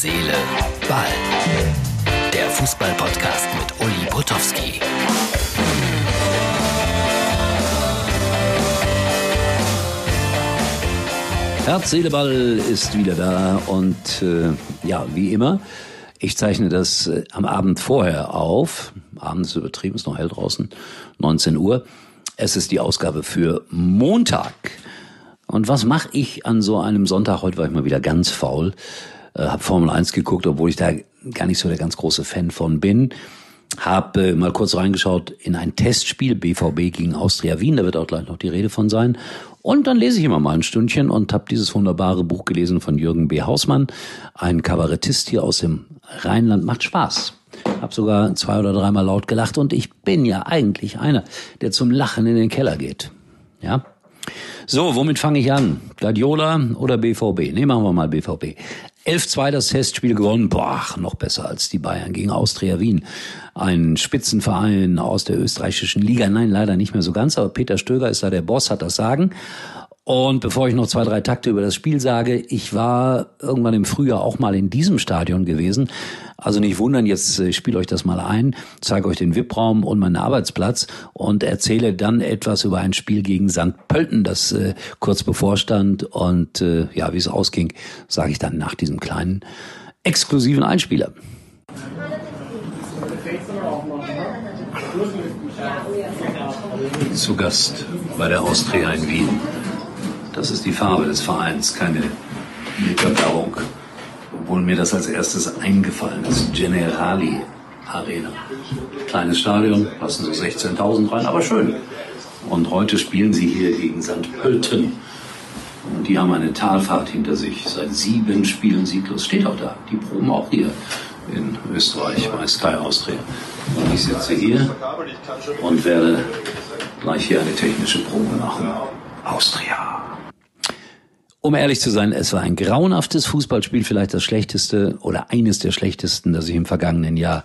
Seele, Ball. Der Fußball-Podcast mit Uli Potowski. Herz, Seele, Ball ist wieder da und äh, ja, wie immer, ich zeichne das äh, am Abend vorher auf. Abends übertrieben, ist noch hell draußen, 19 Uhr. Es ist die Ausgabe für Montag. Und was mache ich an so einem Sonntag? Heute war ich mal wieder ganz faul. Äh, hab Formel 1 geguckt, obwohl ich da gar nicht so der ganz große Fan von bin. Hab äh, mal kurz reingeschaut in ein Testspiel BVB gegen Austria Wien, da wird auch gleich noch die Rede von sein. Und dann lese ich immer mal ein Stündchen und habe dieses wunderbare Buch gelesen von Jürgen B. Hausmann, ein Kabarettist hier aus dem Rheinland. Macht Spaß. Hab sogar zwei oder dreimal laut gelacht und ich bin ja eigentlich einer, der zum Lachen in den Keller geht. Ja. So, womit fange ich an? Guardiola oder BVB? Nee, machen wir mal BVB. 11-2 das Testspiel gewonnen. Boah, noch besser als die Bayern gegen Austria Wien. Ein Spitzenverein aus der österreichischen Liga. Nein, leider nicht mehr so ganz, aber Peter Stöger ist da der Boss, hat das Sagen. Und bevor ich noch zwei, drei Takte über das Spiel sage, ich war irgendwann im Frühjahr auch mal in diesem Stadion gewesen. Also nicht wundern, jetzt äh, spiele euch das mal ein, zeige euch den VIP-Raum und meinen Arbeitsplatz und erzähle dann etwas über ein Spiel gegen St. Pölten, das äh, kurz bevorstand. Und äh, ja, wie es ausging, sage ich dann nach diesem kleinen exklusiven Einspieler. Zu Gast bei der Austria in Wien. Das ist die Farbe des Vereins, keine Nickerblauung. Obwohl mir das als erstes eingefallen ist. Generali Arena. Kleines Stadion, passen so 16.000 rein, aber schön. Und heute spielen sie hier gegen St. Pölten. Und die haben eine Talfahrt hinter sich. Seit sieben Spielen sieglos. Steht auch da. Die proben auch hier in Österreich bei Sky Austria. Und ich sitze hier und werde gleich hier eine technische Probe machen. Austria. Um ehrlich zu sein, es war ein grauenhaftes Fußballspiel, vielleicht das schlechteste oder eines der schlechtesten, das ich im vergangenen Jahr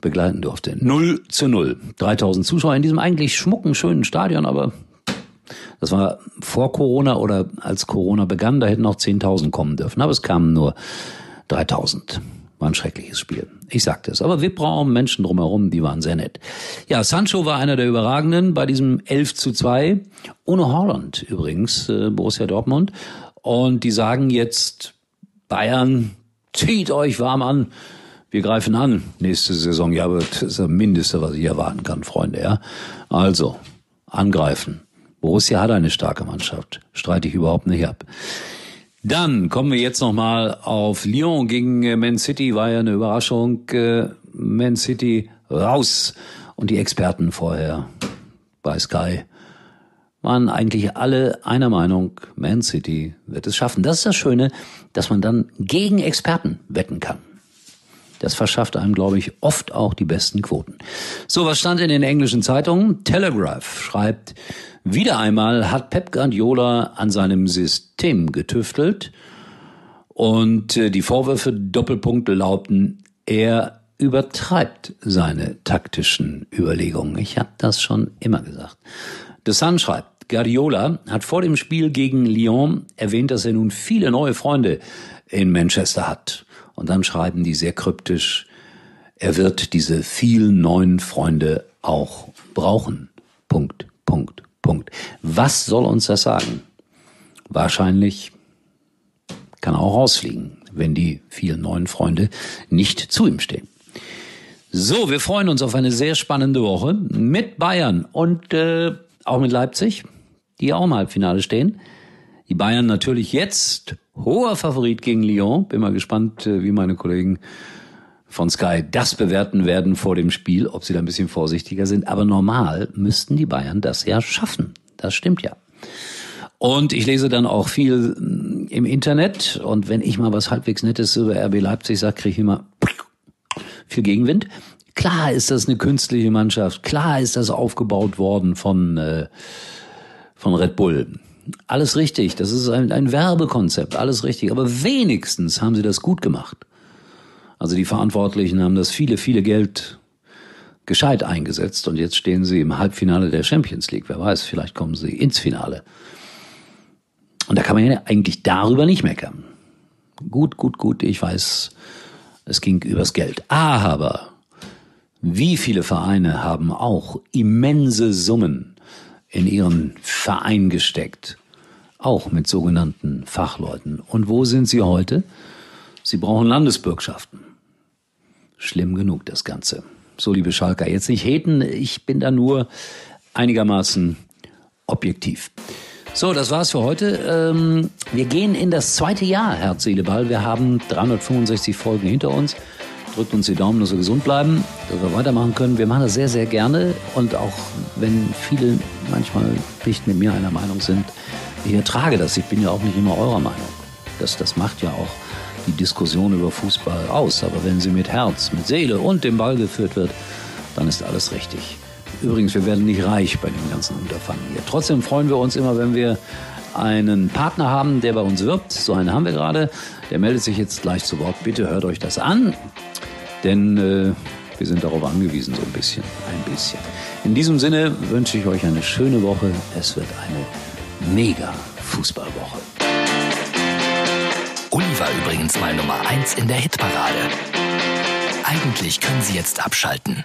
begleiten durfte. 0 zu 0. 3000 Zuschauer in diesem eigentlich schmucken, schönen Stadion, aber das war vor Corona oder als Corona begann, da hätten noch 10.000 kommen dürfen. Aber es kamen nur 3000. War ein schreckliches Spiel. Ich sagte es. Aber VIP-Raum, Menschen drumherum, die waren sehr nett. Ja, Sancho war einer der Überragenden bei diesem 11 zu 2. Ohne Holland übrigens, äh, Borussia Dortmund. Und die sagen jetzt, Bayern, zieht euch warm an. Wir greifen an nächste Saison. Ja, aber das ist das Mindeste, was ich erwarten kann, Freunde. Ja, Also, angreifen. Borussia hat eine starke Mannschaft. Streite ich überhaupt nicht ab. Dann kommen wir jetzt nochmal auf Lyon gegen äh, Man City. War ja eine Überraschung. Äh, Man City raus. Und die Experten vorher bei Sky waren eigentlich alle einer Meinung, Man City wird es schaffen. Das ist das Schöne, dass man dann gegen Experten wetten kann. Das verschafft einem, glaube ich, oft auch die besten Quoten. So, was stand in den englischen Zeitungen? Telegraph schreibt, wieder einmal hat Pep Guardiola an seinem System getüftelt und äh, die Vorwürfe Doppelpunkte lauten, er übertreibt seine taktischen Überlegungen. Ich habe das schon immer gesagt. The Sun schreibt, Guardiola hat vor dem Spiel gegen Lyon erwähnt, dass er nun viele neue Freunde in Manchester hat. Und dann schreiben die sehr kryptisch, er wird diese vielen neuen Freunde auch brauchen. Punkt, Punkt, Punkt. Was soll uns das sagen? Wahrscheinlich kann er auch rausfliegen, wenn die vielen neuen Freunde nicht zu ihm stehen. So, wir freuen uns auf eine sehr spannende Woche mit Bayern und äh, auch mit Leipzig, die auch im Halbfinale stehen. Die Bayern natürlich jetzt hoher Favorit gegen Lyon. Bin mal gespannt, äh, wie meine Kollegen von Sky das bewerten werden vor dem Spiel, ob sie da ein bisschen vorsichtiger sind. Aber normal müssten die Bayern das ja schaffen. Das stimmt ja. Und ich lese dann auch viel mm, im Internet. Und wenn ich mal was halbwegs Nettes über RB Leipzig sage, kriege ich immer viel Gegenwind. Klar ist das eine künstliche Mannschaft. Klar ist das aufgebaut worden von, äh, von Red Bull. Alles richtig. Das ist ein, ein Werbekonzept. Alles richtig. Aber wenigstens haben sie das gut gemacht. Also die Verantwortlichen haben das viele, viele Geld gescheit eingesetzt und jetzt stehen sie im Halbfinale der Champions League. Wer weiß, vielleicht kommen sie ins Finale. Und da kann man ja eigentlich darüber nicht meckern. Gut, gut, gut, ich weiß, es ging übers Geld. Aber wie viele Vereine haben auch immense Summen in ihren Verein gesteckt? Auch mit sogenannten Fachleuten. Und wo sind sie heute? Sie brauchen Landesbürgschaften. Schlimm genug das Ganze. So, liebe Schalker, jetzt nicht heten, ich bin da nur einigermaßen objektiv. So, das war's für heute. Ähm, wir gehen in das zweite Jahr, Herz, Seele, Ball. Wir haben 365 Folgen hinter uns. Drückt uns die Daumen, dass wir gesund bleiben, dass wir weitermachen können. Wir machen das sehr, sehr gerne. Und auch wenn viele manchmal nicht mit mir einer Meinung sind, ich ertrage das. Ich bin ja auch nicht immer eurer Meinung. Das, das macht ja auch die Diskussion über Fußball aus. Aber wenn sie mit Herz, mit Seele und dem Ball geführt wird, dann ist alles richtig. Übrigens, wir werden nicht reich bei dem ganzen Unterfangen hier. Trotzdem freuen wir uns immer, wenn wir einen Partner haben, der bei uns wirbt. So einen haben wir gerade. Der meldet sich jetzt gleich zu Wort. Bitte hört euch das an, denn äh, wir sind darauf angewiesen, so ein bisschen, ein bisschen. In diesem Sinne wünsche ich euch eine schöne Woche. Es wird eine mega Fußballwoche. Uli war übrigens mal Nummer 1 in der Hitparade. Eigentlich können Sie jetzt abschalten.